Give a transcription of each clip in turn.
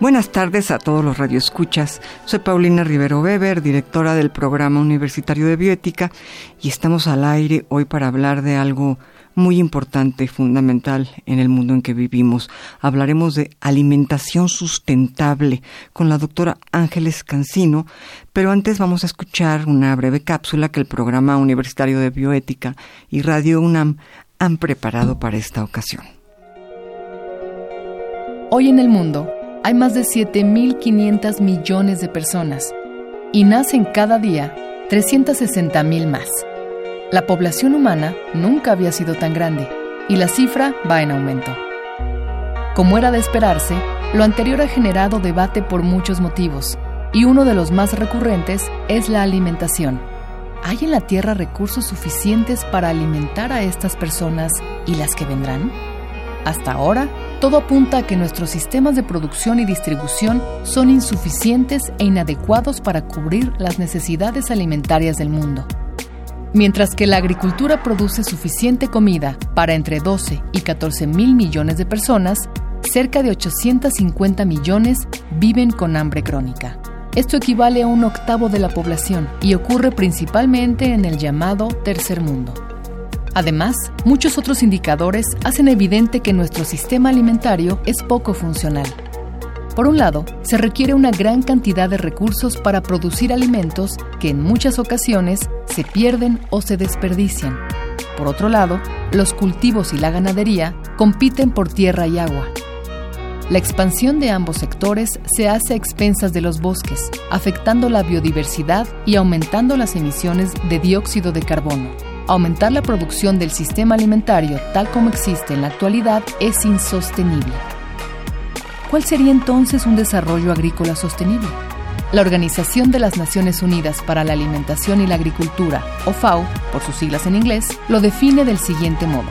Buenas tardes a todos los radioescuchas. Soy Paulina Rivero Weber, directora del Programa Universitario de Bioética, y estamos al aire hoy para hablar de algo muy importante, fundamental en el mundo en que vivimos. Hablaremos de alimentación sustentable con la doctora Ángeles Cancino, pero antes vamos a escuchar una breve cápsula que el Programa Universitario de Bioética y Radio UNAM han preparado para esta ocasión. Hoy en el mundo, hay más de 7.500 millones de personas y nacen cada día 360.000 más. La población humana nunca había sido tan grande y la cifra va en aumento. Como era de esperarse, lo anterior ha generado debate por muchos motivos y uno de los más recurrentes es la alimentación. ¿Hay en la Tierra recursos suficientes para alimentar a estas personas y las que vendrán? Hasta ahora, todo apunta a que nuestros sistemas de producción y distribución son insuficientes e inadecuados para cubrir las necesidades alimentarias del mundo. Mientras que la agricultura produce suficiente comida para entre 12 y 14 mil millones de personas, cerca de 850 millones viven con hambre crónica. Esto equivale a un octavo de la población y ocurre principalmente en el llamado tercer mundo. Además, muchos otros indicadores hacen evidente que nuestro sistema alimentario es poco funcional. Por un lado, se requiere una gran cantidad de recursos para producir alimentos que en muchas ocasiones se pierden o se desperdician. Por otro lado, los cultivos y la ganadería compiten por tierra y agua. La expansión de ambos sectores se hace a expensas de los bosques, afectando la biodiversidad y aumentando las emisiones de dióxido de carbono aumentar la producción del sistema alimentario tal como existe en la actualidad es insostenible. ¿Cuál sería entonces un desarrollo agrícola sostenible? La Organización de las Naciones Unidas para la Alimentación y la Agricultura, o FAO, por sus siglas en inglés, lo define del siguiente modo.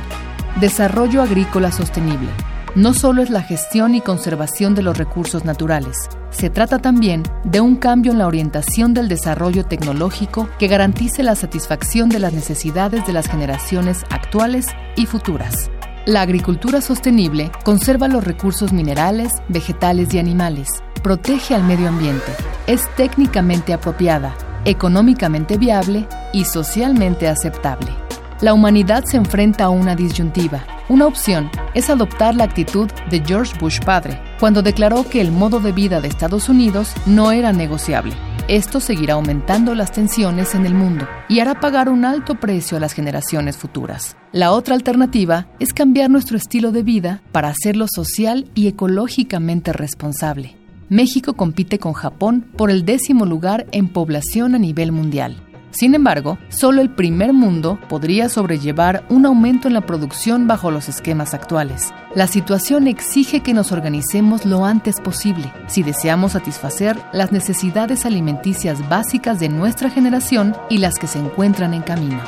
Desarrollo agrícola sostenible no solo es la gestión y conservación de los recursos naturales, se trata también de un cambio en la orientación del desarrollo tecnológico que garantice la satisfacción de las necesidades de las generaciones actuales y futuras. La agricultura sostenible conserva los recursos minerales, vegetales y animales, protege al medio ambiente, es técnicamente apropiada, económicamente viable y socialmente aceptable. La humanidad se enfrenta a una disyuntiva una opción es adoptar la actitud de George Bush padre, cuando declaró que el modo de vida de Estados Unidos no era negociable. Esto seguirá aumentando las tensiones en el mundo y hará pagar un alto precio a las generaciones futuras. La otra alternativa es cambiar nuestro estilo de vida para hacerlo social y ecológicamente responsable. México compite con Japón por el décimo lugar en población a nivel mundial sin embargo, solo el primer mundo podría sobrellevar un aumento en la producción bajo los esquemas actuales. La situación exige que nos organicemos lo antes posible si deseamos satisfacer las necesidades alimenticias básicas de nuestra generación y las que se encuentran en camino.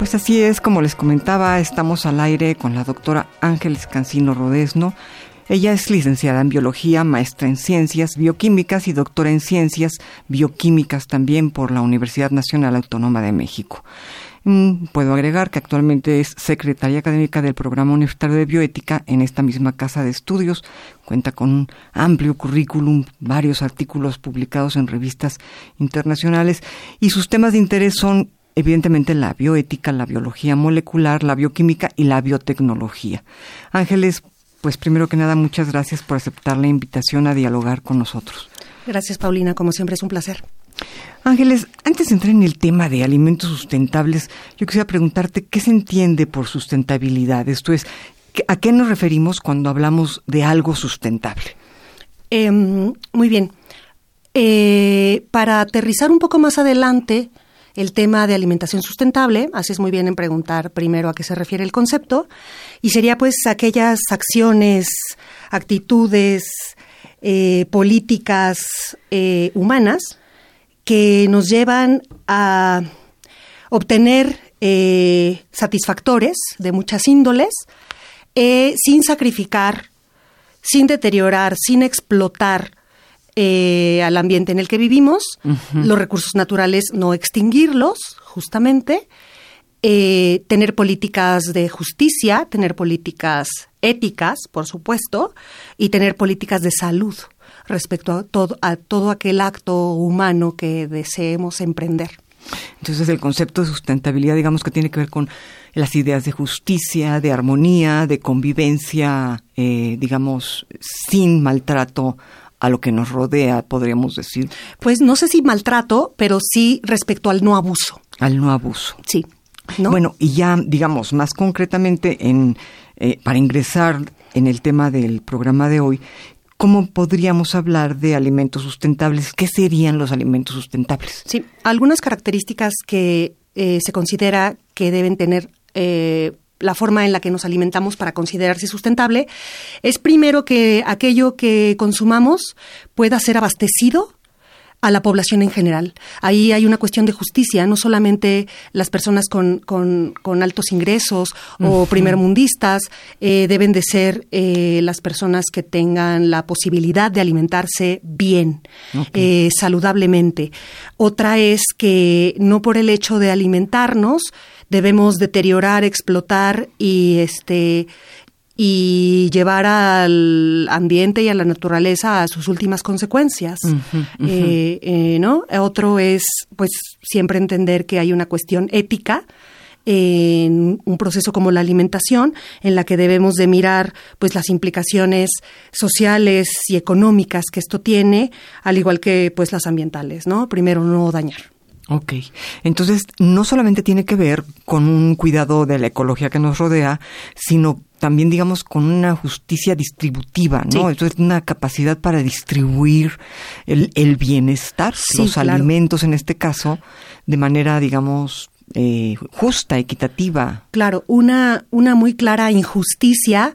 Pues así es, como les comentaba, estamos al aire con la doctora Ángeles Cancino Rodesno, ella es licenciada en biología, maestra en ciencias bioquímicas y doctora en ciencias bioquímicas también por la Universidad Nacional Autónoma de México. Mm, puedo agregar que actualmente es secretaria académica del Programa Universitario de Bioética en esta misma casa de estudios. Cuenta con un amplio currículum, varios artículos publicados en revistas internacionales y sus temas de interés son evidentemente la bioética, la biología molecular, la bioquímica y la biotecnología. Ángeles, pues primero que nada, muchas gracias por aceptar la invitación a dialogar con nosotros. Gracias, Paulina. Como siempre, es un placer. Ángeles, antes de entrar en el tema de alimentos sustentables, yo quisiera preguntarte qué se entiende por sustentabilidad. Esto es, ¿a qué nos referimos cuando hablamos de algo sustentable? Em, muy bien. Eh, para aterrizar un poco más adelante, el tema de alimentación sustentable, haces muy bien en preguntar primero a qué se refiere el concepto, y sería pues aquellas acciones, actitudes, eh, políticas eh, humanas que nos llevan a obtener eh, satisfactores de muchas índoles sin sacrificar, sin deteriorar, sin explotar al ambiente en el que vivimos, los recursos naturales no extinguirlos, justamente, tener políticas de justicia, tener políticas éticas, por supuesto, y tener políticas de salud respecto a todo, a todo aquel acto humano que deseemos emprender. Entonces el concepto de sustentabilidad, digamos que tiene que ver con las ideas de justicia, de armonía, de convivencia, eh, digamos, sin maltrato a lo que nos rodea, podríamos decir. Pues no sé si maltrato, pero sí respecto al no abuso. Al no abuso. Sí. Bueno, y ya, digamos, más concretamente en eh, para ingresar en el tema del programa de hoy, ¿cómo podríamos hablar de alimentos sustentables? ¿Qué serían los alimentos sustentables? Sí, algunas características que eh, se considera que deben tener eh, la forma en la que nos alimentamos para considerarse sustentable es primero que aquello que consumamos pueda ser abastecido a la población en general. Ahí hay una cuestión de justicia, no solamente las personas con, con, altos ingresos o primermundistas eh, deben de ser eh, las personas que tengan la posibilidad de alimentarse bien, eh, saludablemente. Otra es que no por el hecho de alimentarnos debemos deteriorar, explotar y este y llevar al ambiente y a la naturaleza a sus últimas consecuencias. Eh, eh, ¿no? Otro es, pues, siempre entender que hay una cuestión ética en un proceso como la alimentación, en la que debemos de mirar pues las implicaciones sociales y económicas que esto tiene, al igual que pues las ambientales, ¿no? Primero no dañar. Ok, entonces no solamente tiene que ver con un cuidado de la ecología que nos rodea, sino también, digamos, con una justicia distributiva, ¿no? Eso es una capacidad para distribuir el, el bienestar, los alimentos en este caso, de manera, digamos, eh, justa, equitativa. Claro, una, una muy clara injusticia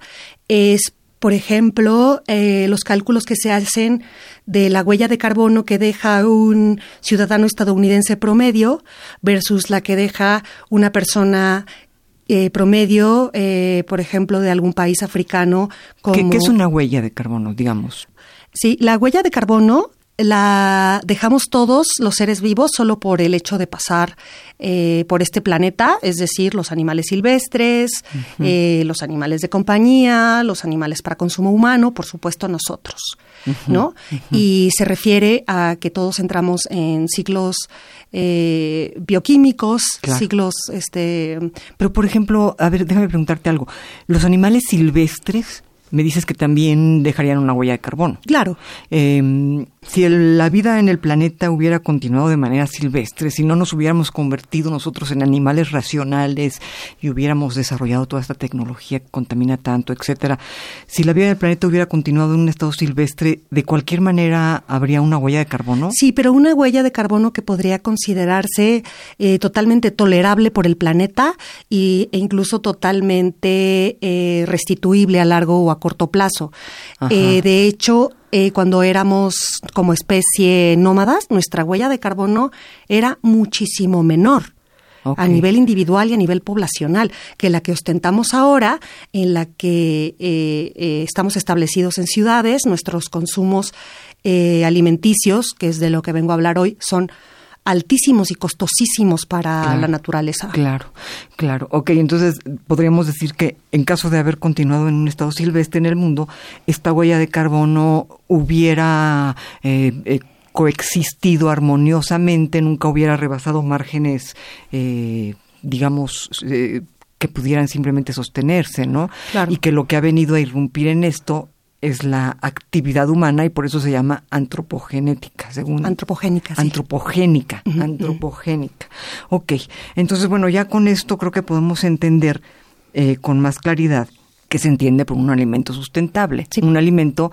es, por ejemplo, eh, los cálculos que se hacen de la huella de carbono que deja un ciudadano estadounidense promedio versus la que deja una persona eh, promedio, eh, por ejemplo, de algún país africano. Como... ¿Qué, es una huella de carbono, digamos? Sí, la huella de carbono la dejamos todos los seres vivos solo por el hecho de pasar eh, por este planeta, es decir, los animales silvestres, los animales de compañía, los animales para consumo humano, por supuesto nosotros, ¿no? Y se refiere a que todos entramos en ciclos eh, bioquímicos, siglos, este... Pero, por ejemplo, a ver, déjame preguntarte algo. ¿Los animales silvestres me dices que también dejarían una huella de carbono. Claro. Eh, si la vida en el planeta hubiera continuado de manera silvestre, si no nos hubiéramos convertido nosotros en animales racionales y hubiéramos desarrollado toda esta tecnología que contamina tanto, etcétera, si la vida del planeta hubiera continuado en un estado silvestre, de cualquier manera habría una huella de carbono. Sí, pero una huella de carbono que podría considerarse eh, totalmente tolerable por el planeta e incluso totalmente eh, restituible a largo o a corto plazo. Eh, de hecho, eh, cuando éramos como especie nómadas, nuestra huella de carbono era muchísimo menor. a nivel individual y a nivel poblacional, que la que ostentamos ahora, en la que eh, eh, estamos establecidos en ciudades, nuestros consumos alimenticios, que es de lo que vengo a hablar hoy, son altísimos y costosísimos para la naturaleza. Claro, claro. Ok, entonces podríamos decir que en caso de haber continuado en un estado silvestre en el mundo, esta huella de carbono hubiera eh, eh, coexistido armoniosamente, nunca hubiera rebasado márgenes, eh, digamos, que pudieran simplemente sostenerse, ¿no? Claro. Y que lo que ha venido a irrumpir en esto es la actividad humana y por eso se llama antropogenética, según antropogénica, sí. antropogénica, antropogénica. Ok, entonces bueno, ya con esto creo que podemos entender eh, con más claridad que se entiende por un alimento sustentable, un alimento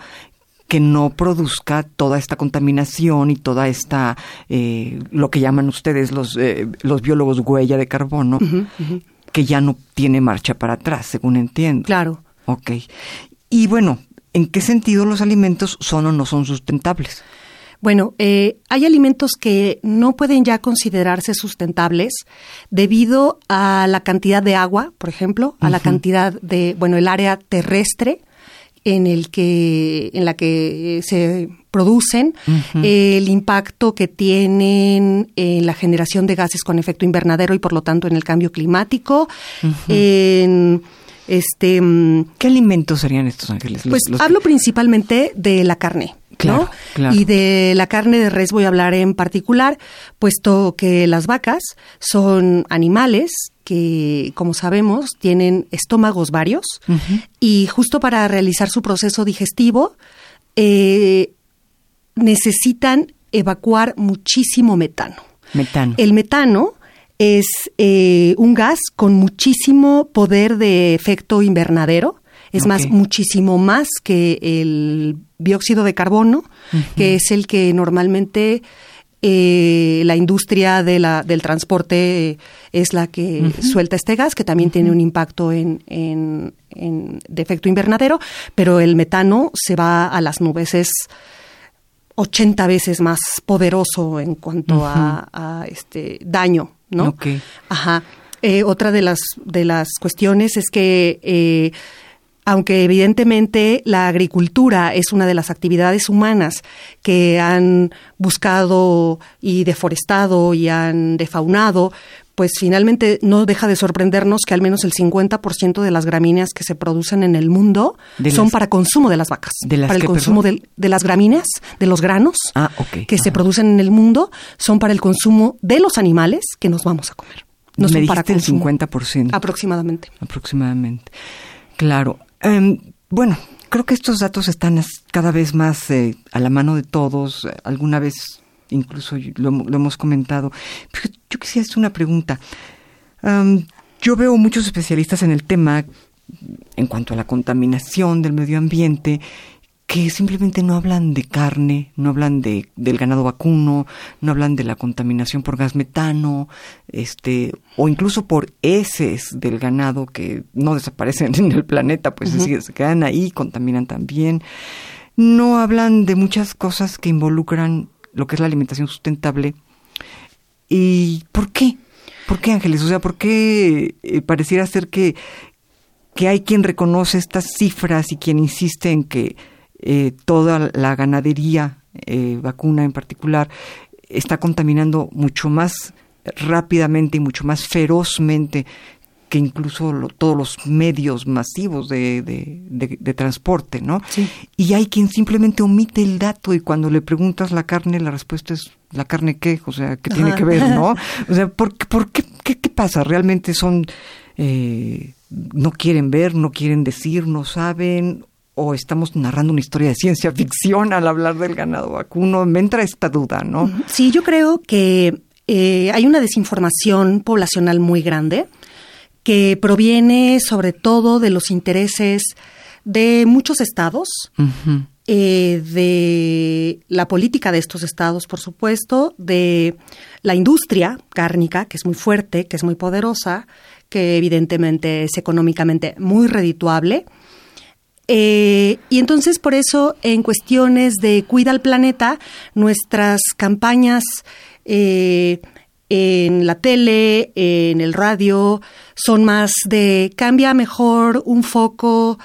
que no produzca toda esta contaminación y toda esta, eh, lo que llaman ustedes los, eh, los biólogos huella de carbono, que ya no tiene marcha para atrás, según entiendo. Claro. Ok. Y bueno, ¿en qué sentido los alimentos son o no son sustentables? Bueno, eh, hay alimentos que no pueden ya considerarse sustentables debido a la cantidad de agua, por ejemplo, a la cantidad de, bueno, el área terrestre en el que en la que se producen, el impacto que tienen en la generación de gases con efecto invernadero y por lo tanto en el cambio climático, en este mm, ¿Qué alimentos serían estos ángeles? pues hablo principalmente de la carne. ¿no? Y de la carne de res voy a hablar en particular, puesto que las vacas son animales que, como sabemos, tienen estómagos varios y justo para realizar su proceso digestivo eh, necesitan evacuar muchísimo metano. Metano. El metano es eh, un gas con muchísimo poder de efecto invernadero. Es más, muchísimo más que el dióxido de carbono, que es el que normalmente eh, la industria de la, del transporte es la que suelta este gas, que también tiene un impacto en, en, de efecto invernadero, pero el metano se va a las nubes, es 80 veces más poderoso en cuanto a, este daño, ¿no? Ajá. Eh, otra de las, de las cuestiones es que eh, aunque evidentemente la agricultura es una de las actividades humanas que han buscado y deforestado y han defaunado, pues finalmente no deja de sorprendernos que al menos el 50% de las gramíneas que se producen en el mundo son para consumo de las vacas. para el consumo de, las gramíneas, de los granos ah, que se producen en el mundo, son para el consumo de los animales que nos vamos a comer. No son para el 50%. Aproximadamente. Aproximadamente. Claro. Em, bueno, creo que estos datos están cada vez más eh, a la mano de todos. Alguna vez incluso lo, hemos comentado. yo quisiera hacer una pregunta. Yo veo muchos especialistas en el tema en cuanto a la contaminación del medio ambiente que simplemente no hablan de carne, no hablan de, del ganado vacuno, no hablan de la contaminación por gas metano, este, o incluso por heces del ganado que no desaparecen en el planeta, pues se quedan ahí, contaminan también. No hablan de muchas cosas que involucran lo que es la alimentación sustentable. ¿Y por qué? ¿Por qué, Ángeles? O sea, ¿por qué eh, pareciera ser que, que hay quien reconoce estas cifras y quien insiste en que eh, toda la ganadería eh, vacuna en particular está contaminando mucho más rápidamente y mucho más ferozmente que incluso todos los medios masivos de, de, transporte, ¿no? Y hay quien simplemente omite el dato y cuando le preguntas la carne, la respuesta es ¿la carne qué? O sea, ¿qué tiene que ver, no? O sea, ¿por, por qué, qué, qué pasa? ¿Realmente son... Eh, no quieren ver, no quieren decir, no saben o estamos narrando una historia de ciencia ficción al hablar del ganado vacuno? Me entra esta duda, ¿no? Sí, yo creo que eh, hay una desinformación poblacional muy grande que proviene sobre todo de los intereses de muchos estados, eh, de la política de estos estados, por supuesto, de la industria cárnica, que es muy fuerte, que es muy poderosa, que evidentemente es económicamente muy redituable, eh, y entonces por eso en cuestiones de cuida al planeta, nuestras campañas eh, en la tele, en el radio, son más de cambia mejor un foco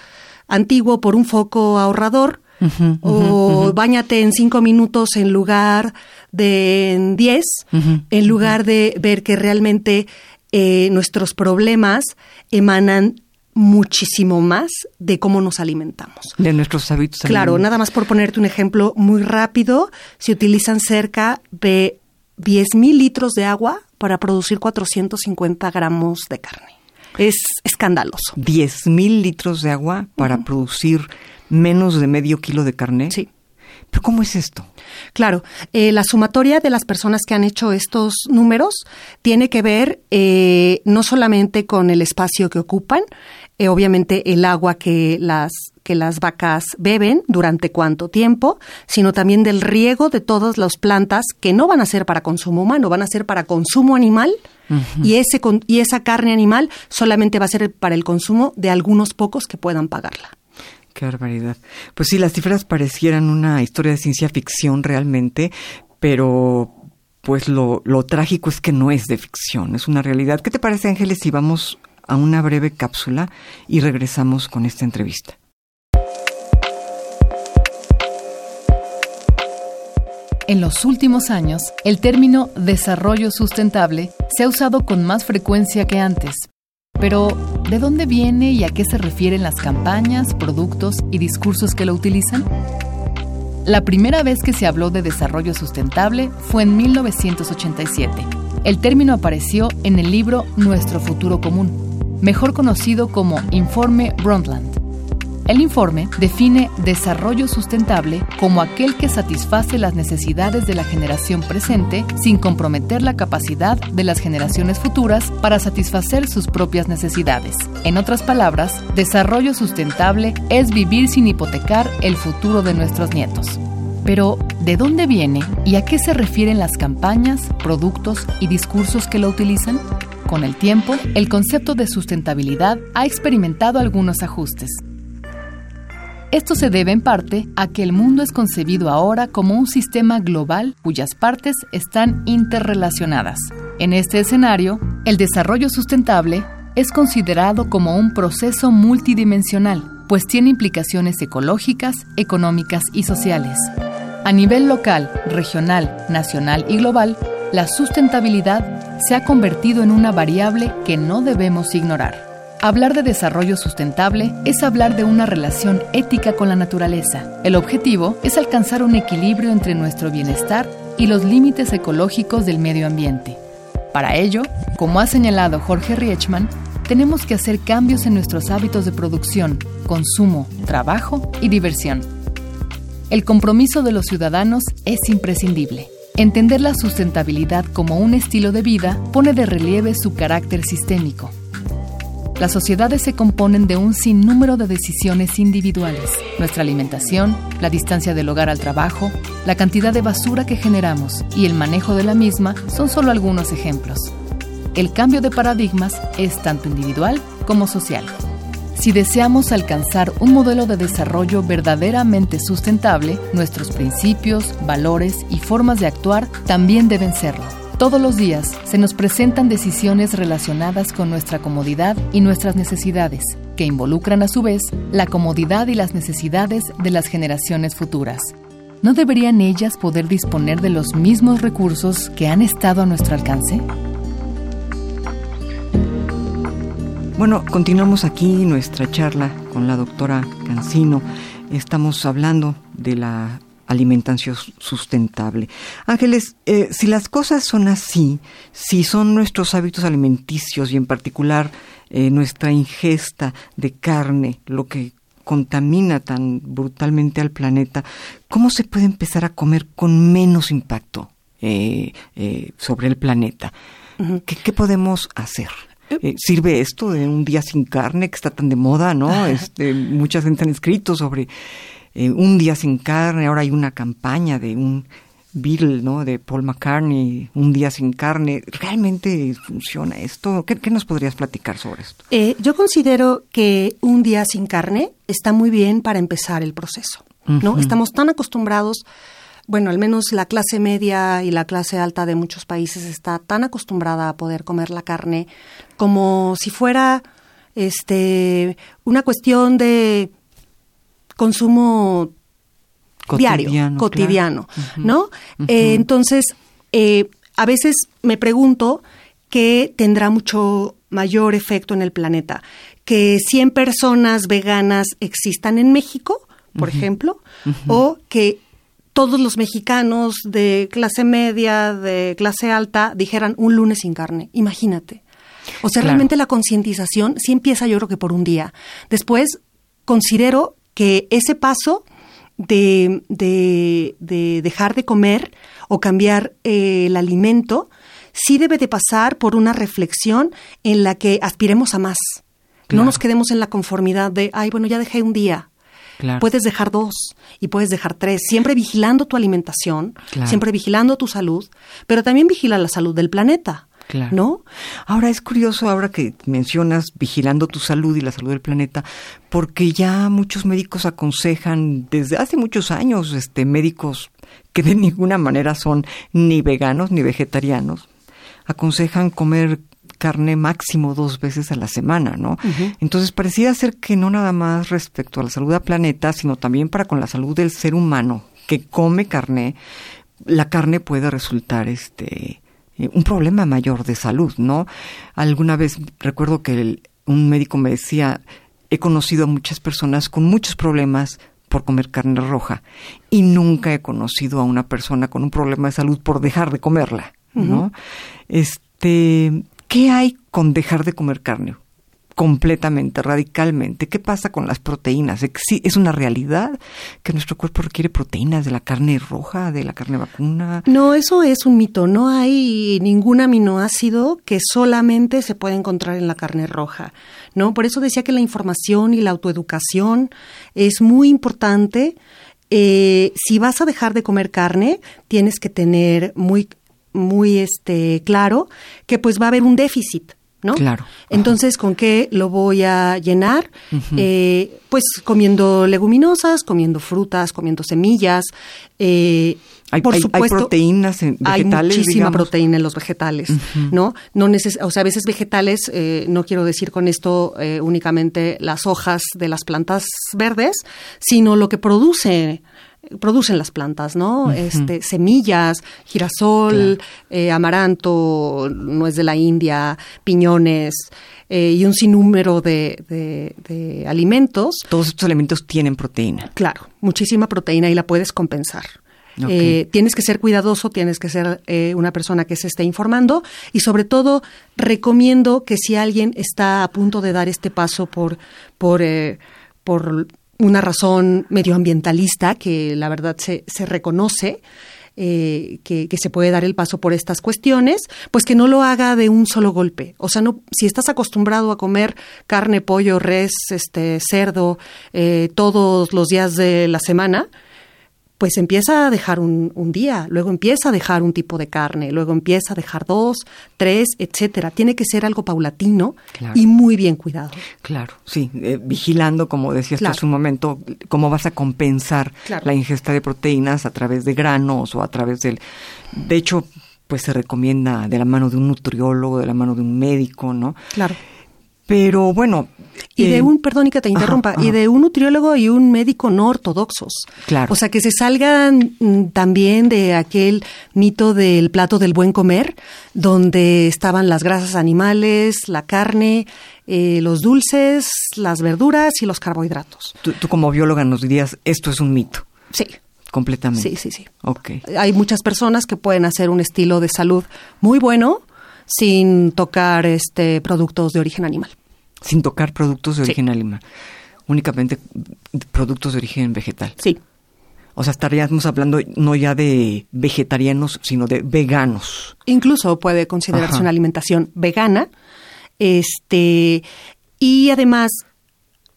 antiguo por un foco ahorrador. o bañate en cinco minutos en lugar de en diez, en lugar de ver que realmente eh, nuestros problemas emanan muchísimo más de cómo nos alimentamos. De nuestros hábitos. Claro, nada más por ponerte un ejemplo muy rápido, se utilizan cerca de 10.000 litros de agua para producir 450 gramos de carne. Es escandaloso. 10.000 litros de agua para producir menos de medio kilo de carne. Sí. ¿Pero cómo es esto? Claro, eh, la sumatoria de las personas que han hecho estos números tiene que ver eh, no solamente con el espacio que ocupan, eh, obviamente el agua que las que las vacas beben durante cuánto tiempo, sino también del riego de todas las plantas que no van a ser para consumo humano, van a ser para consumo animal y, ese, y esa carne animal solamente va a ser para el consumo de algunos pocos que puedan pagarla. Qué barbaridad. Pues sí, las cifras parecieran una historia de ciencia ficción realmente, pero pues lo, lo trágico es que no es de ficción, es una realidad. ¿Qué te parece, Ángeles, si vamos a una breve cápsula y regresamos con esta entrevista? En los últimos años, el término desarrollo sustentable se ha usado con más frecuencia que antes. Pero, ¿de dónde viene y a qué se refieren las campañas, productos y discursos que lo utilizan? La primera vez que se habló de desarrollo sustentable fue en 1987. El término apareció en el libro Nuestro futuro común, mejor conocido como Informe Brundtland el informe define desarrollo sustentable como aquel que satisface las necesidades de la generación presente sin comprometer la capacidad de las generaciones futuras para satisfacer sus propias necesidades. En otras palabras, desarrollo sustentable es vivir sin hipotecar el futuro de nuestros nietos. Pero, ¿de dónde viene y a qué se refieren las campañas, productos y discursos que lo utilizan? Con el tiempo, el concepto de sustentabilidad ha experimentado algunos ajustes. Esto se debe en parte a que el mundo es concebido ahora como un sistema global cuyas partes están interrelacionadas. En este escenario, el desarrollo sustentable es considerado como un proceso multidimensional, pues tiene implicaciones ecológicas, económicas y sociales. A nivel local, regional, nacional y global, la sustentabilidad se ha convertido en una variable que no debemos ignorar. Hablar de desarrollo sustentable es hablar de una relación ética con la naturaleza. El objetivo es alcanzar un equilibrio entre nuestro bienestar y los límites ecológicos del medio ambiente. Para ello, como ha señalado Jorge Riechman, tenemos que hacer cambios en nuestros hábitos de producción, consumo, trabajo y diversión. El compromiso de los ciudadanos es imprescindible. Entender la sustentabilidad como un estilo de vida pone de relieve su carácter sistémico las sociedades se componen de un sinnúmero de decisiones individuales. Nuestra alimentación, la distancia del hogar al trabajo, la cantidad de basura que generamos y el manejo de la misma son solo algunos ejemplos. El cambio de paradigmas es tanto individual como social. Si deseamos alcanzar un modelo de desarrollo verdaderamente sustentable, nuestros principios, valores y formas de actuar también deben serlo. Todos los días se nos presentan decisiones relacionadas con nuestra comodidad y nuestras necesidades, que involucran a su vez la comodidad y las necesidades de las generaciones futuras. ¿No deberían ellas poder disponer de los mismos recursos que han estado a nuestro alcance? Bueno, continuamos aquí nuestra charla con la doctora Cancino. Estamos hablando de la alimentación sustentable. Ángeles, eh, si las cosas son así, si son nuestros hábitos alimenticios y en particular eh, nuestra ingesta de carne lo que contamina tan brutalmente al planeta, ¿cómo se puede empezar a comer con menos impacto eh, sobre el planeta? ¿Qué, podemos hacer? ¿Sirve esto de un día sin carne que está tan de moda, no? Este, mucha gente han escrito sobre eh, un día sin carne, ahora hay una campaña de un Beatle, ¿no? De Paul McCartney, Un día sin carne. ¿Realmente funciona esto? ¿Qué, nos podrías platicar sobre esto? Eh, yo considero que un día sin carne está muy bien para empezar el proceso, ¿no? Estamos tan acostumbrados, bueno, al menos la clase media y la clase alta de muchos países está tan acostumbrada a poder comer la carne como si fuera este una cuestión de consumo diario, cotidiano, ¿no? Eh, entonces, eh, a veces me pregunto qué tendrá mucho mayor efecto en el planeta, que 100 personas veganas existan en México, por ejemplo, o que todos los mexicanos de clase media, de clase alta, dijeran un lunes sin carne. Imagínate. O sea, realmente la concientización sí empieza yo creo que por un día. Después, considero que ese paso de, de, dejar de comer o cambiar eh, el alimento, sí debe de pasar por una reflexión en la que aspiremos a más. No nos quedemos en la conformidad de, ay, bueno, ya dejé un día. Puedes dejar dos y puedes dejar tres, siempre vigilando tu alimentación, siempre vigilando tu salud, pero también vigila la salud del planeta. ¿No? Ahora es curioso, ahora que mencionas vigilando tu salud y la salud del planeta, porque ya muchos médicos aconsejan desde hace muchos años, este, médicos que de ninguna manera son ni veganos ni vegetarianos, aconsejan comer carne máximo dos veces a la semana, ¿no? Entonces parecía ser que no nada más respecto a la salud del planeta, sino también para con la salud del ser humano que come carne, la carne puede resultar este eh, un problema mayor de salud, ¿no? Alguna vez recuerdo que un médico me decía, he conocido a muchas personas con muchos problemas por comer carne roja y nunca he conocido a una persona con un problema de salud por dejar de comerla, ¿no? Este, ¿qué hay con dejar de comer carne? completamente, radicalmente. ¿Qué pasa con las proteínas? ¿Es una realidad que nuestro cuerpo requiere proteínas de la carne roja, de la carne vacuna? No, eso es un mito. No hay ningún aminoácido que solamente se pueda encontrar en la carne roja. ¿no? Por eso decía que la información y la autoeducación es muy importante. Eh, si vas a dejar de comer carne, tienes que tener muy muy este claro que pues va a haber un déficit ¿no? Claro. Entonces, ¿con qué lo voy a llenar? Eh, pues comiendo leguminosas, comiendo frutas, comiendo semillas. Eh, hay, por supuesto, hay proteínas en vegetales. Hay muchísima proteína en los vegetales, ¿no? No neces o sea, a veces vegetales, eh, no quiero decir con esto únicamente las hojas de las plantas verdes, sino lo que produce producen las plantas, ¿no? Este, semillas, girasol, eh, amaranto, nuez de la India, piñones eh, y un sinnúmero de, de, alimentos. Todos estos alimentos tienen proteína. Claro, muchísima proteína y la puedes compensar. Eh, tienes que ser cuidadoso, tienes que ser una persona que se esté informando y sobre todo recomiendo que si alguien está a punto de dar este paso por, por, por una razón medioambientalista que la verdad se, se reconoce. Eh, que, se puede dar el paso por estas cuestiones, pues que no lo haga de un solo golpe. O sea, no, si estás acostumbrado a comer carne, pollo, res, este, cerdo, eh, todos los días de la semana, pues empieza a dejar un, día, luego empieza a dejar un tipo de carne, luego empieza a dejar dos, tres, etcétera. Tiene que ser algo paulatino y muy bien cuidado. Claro, sí, eh, vigilando, como decías hace un momento, cómo vas a compensar la ingesta de proteínas a través de granos o a través del... De hecho, pues se recomienda de la mano de un nutriólogo, de la mano de un médico, ¿no? Claro. Pero bueno. Y de eh, un, perdón y que te interrumpa, y de un nutriólogo y un médico no ortodoxos. Claro. O sea, que se salgan mm, también de aquel mito del plato del buen comer, donde estaban las grasas animales, la carne, eh, los dulces, las verduras y los carbohidratos. Tú, tú como bióloga nos dirías, esto es un mito. Sí. Completamente. Sí, sí, sí. Ok. Hay muchas personas que pueden hacer un estilo de salud muy bueno, sin tocar este productos de origen animal. Sin tocar productos de origen animal. Únicamente productos de origen vegetal. Sí. O sea, estaríamos hablando no ya de vegetarianos, sino de veganos. Incluso puede considerarse una alimentación vegana. Este, y además,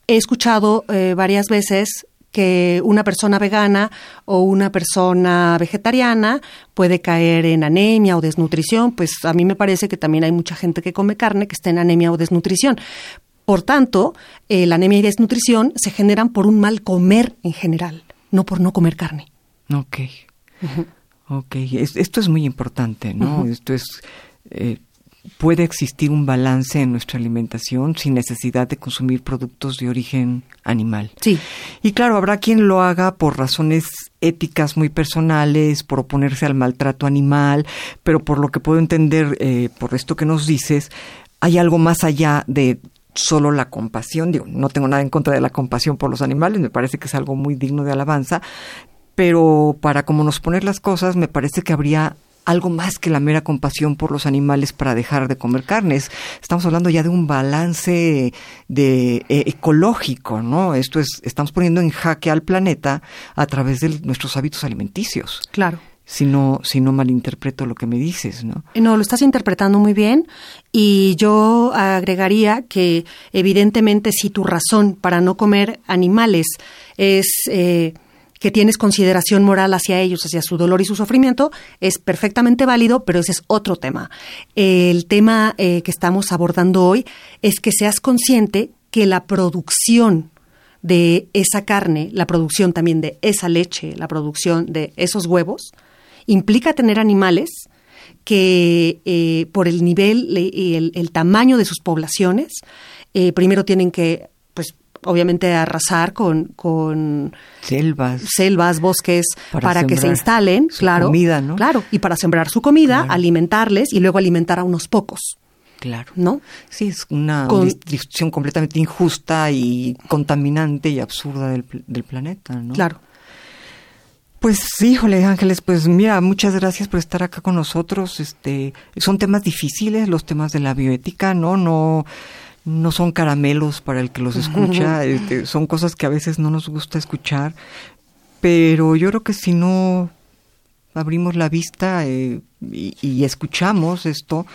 he escuchado eh, varias veces que una persona vegana o una persona vegetariana puede caer en anemia o desnutrición, pues a mí me parece que también hay mucha gente que come carne que está en anemia o desnutrición. Por tanto, eh, la anemia y desnutrición se generan por un mal comer en general, no por no comer carne. Ok. Ok, esto es muy importante, ¿no? Esto es eh, puede existir un balance en nuestra alimentación sin necesidad de consumir productos de origen animal. Sí. Y claro, habrá quien lo haga por razones éticas muy personales, por oponerse al maltrato animal, pero por lo que puedo entender, eh, por esto que nos dices, hay algo más allá de solo la compasión. Digo, no tengo nada en contra de la compasión por los animales, me parece que es algo muy digno de alabanza, pero para como nos poner las cosas, me parece que habría algo más que la mera compasión por los animales para dejar de comer carnes. Estamos hablando ya de un balance de eh, ecológico, ¿no? Esto es, estamos poniendo en jaque al planeta a través de nuestros hábitos alimenticios. Claro. Si no, si no malinterpreto lo que me dices, ¿no? No, lo estás interpretando muy bien y yo agregaría que evidentemente si tu razón para no comer animales es eh, que tienes consideración moral hacia ellos, hacia su dolor y su sufrimiento, es perfectamente válido, pero ese es otro tema. El tema eh, que estamos abordando hoy es que seas consciente que la producción de esa carne, la producción también de esa leche, la producción de esos huevos, implica tener animales que eh, por el nivel y el, tamaño de sus poblaciones, eh, primero tienen que obviamente arrasar con, con selvas, selvas bosques para, que se instalen, claro, comida, ¿no? claro, y para sembrar su comida, alimentarles y luego alimentar a unos pocos. Claro. ¿No? Sí, es una distribución completamente injusta y contaminante y absurda del, del planeta, ¿no? Claro. Pues híjole, Ángeles, pues mira, muchas gracias por estar acá con nosotros. Este, son temas difíciles, los temas de la bioética, ¿no? No no son caramelos para el que los escucha, este, son cosas que a veces no nos gusta escuchar, pero yo creo que si no abrimos la vista eh, y, escuchamos esto,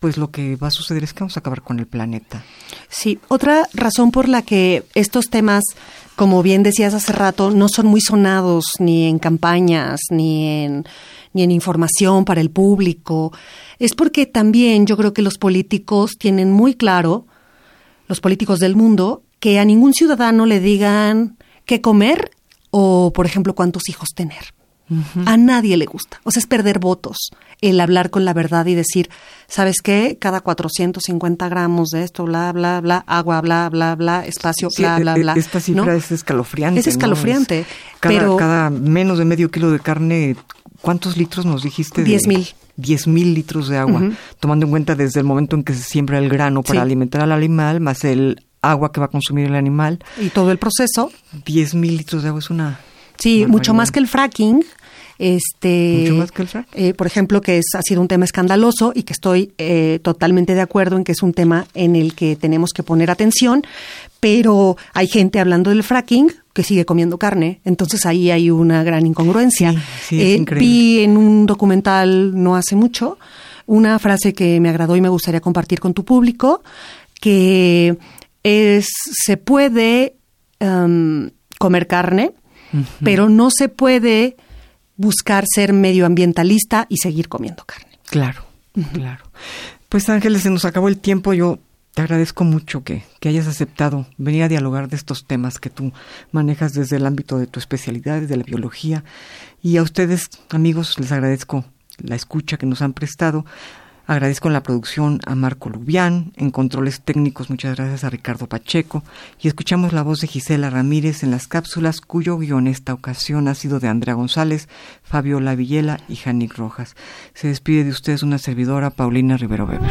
pues lo que va a suceder es que vamos a acabar con el planeta. Sí, otra razón por la que estos temas, como bien decías hace rato, no son muy sonados ni en campañas, ni en, ni en información para el público, es porque también yo creo que los políticos tienen muy claro los políticos del mundo, que a ningún ciudadano le digan qué comer o, por ejemplo, cuántos hijos tener. A nadie le gusta. O sea, es perder votos el hablar con la verdad y decir, ¿sabes qué? Cada 450 gramos de esto, bla, bla, bla, agua, bla, bla, bla, espacio, bla, bla, e, bla. Esta cifra es escalofriante. Es escalofriante. cada, pero cada menos de medio kilo de carne, ¿cuántos litros nos dijiste? Diez mil. 10 mil litros de agua, tomando en cuenta desde el momento en que se siembra el grano para alimentar al animal, más el agua que va a consumir el animal. Y todo el proceso. 10 mil litros de agua es una... Sí, mucho más que el fracking. Este, Mucho más que el fracking. Eh, por ejemplo, que es, ha sido un tema escandaloso y que estoy eh, totalmente de acuerdo en que es un tema en el que tenemos que poner atención, pero hay gente hablando del fracking que sigue comiendo carne. Entonces ahí hay una gran incongruencia. Eh, vi en un documental no hace mucho una frase que me agradó y me gustaría compartir con tu público, que es, se puede em, comer carne, pero no se puede buscar ser medioambientalista y seguir comiendo carne. Claro, claro. Pues Ángeles, se nos acabó el tiempo. Yo te agradezco mucho que, que, hayas aceptado venir a dialogar de estos temas que tú manejas desde el ámbito de tu especialidad, de la biología. Y a ustedes, amigos, les agradezco la escucha que nos han prestado. Agradezco la producción a Marco Lubián, en controles técnicos muchas gracias a Ricardo Pacheco y escuchamos la voz de Gisela Ramírez en las cápsulas cuyo guion esta ocasión ha sido de Andrea González, Fabio Lavillela y Janik Rojas. Se despide de ustedes una servidora, Paulina Rivero Weber.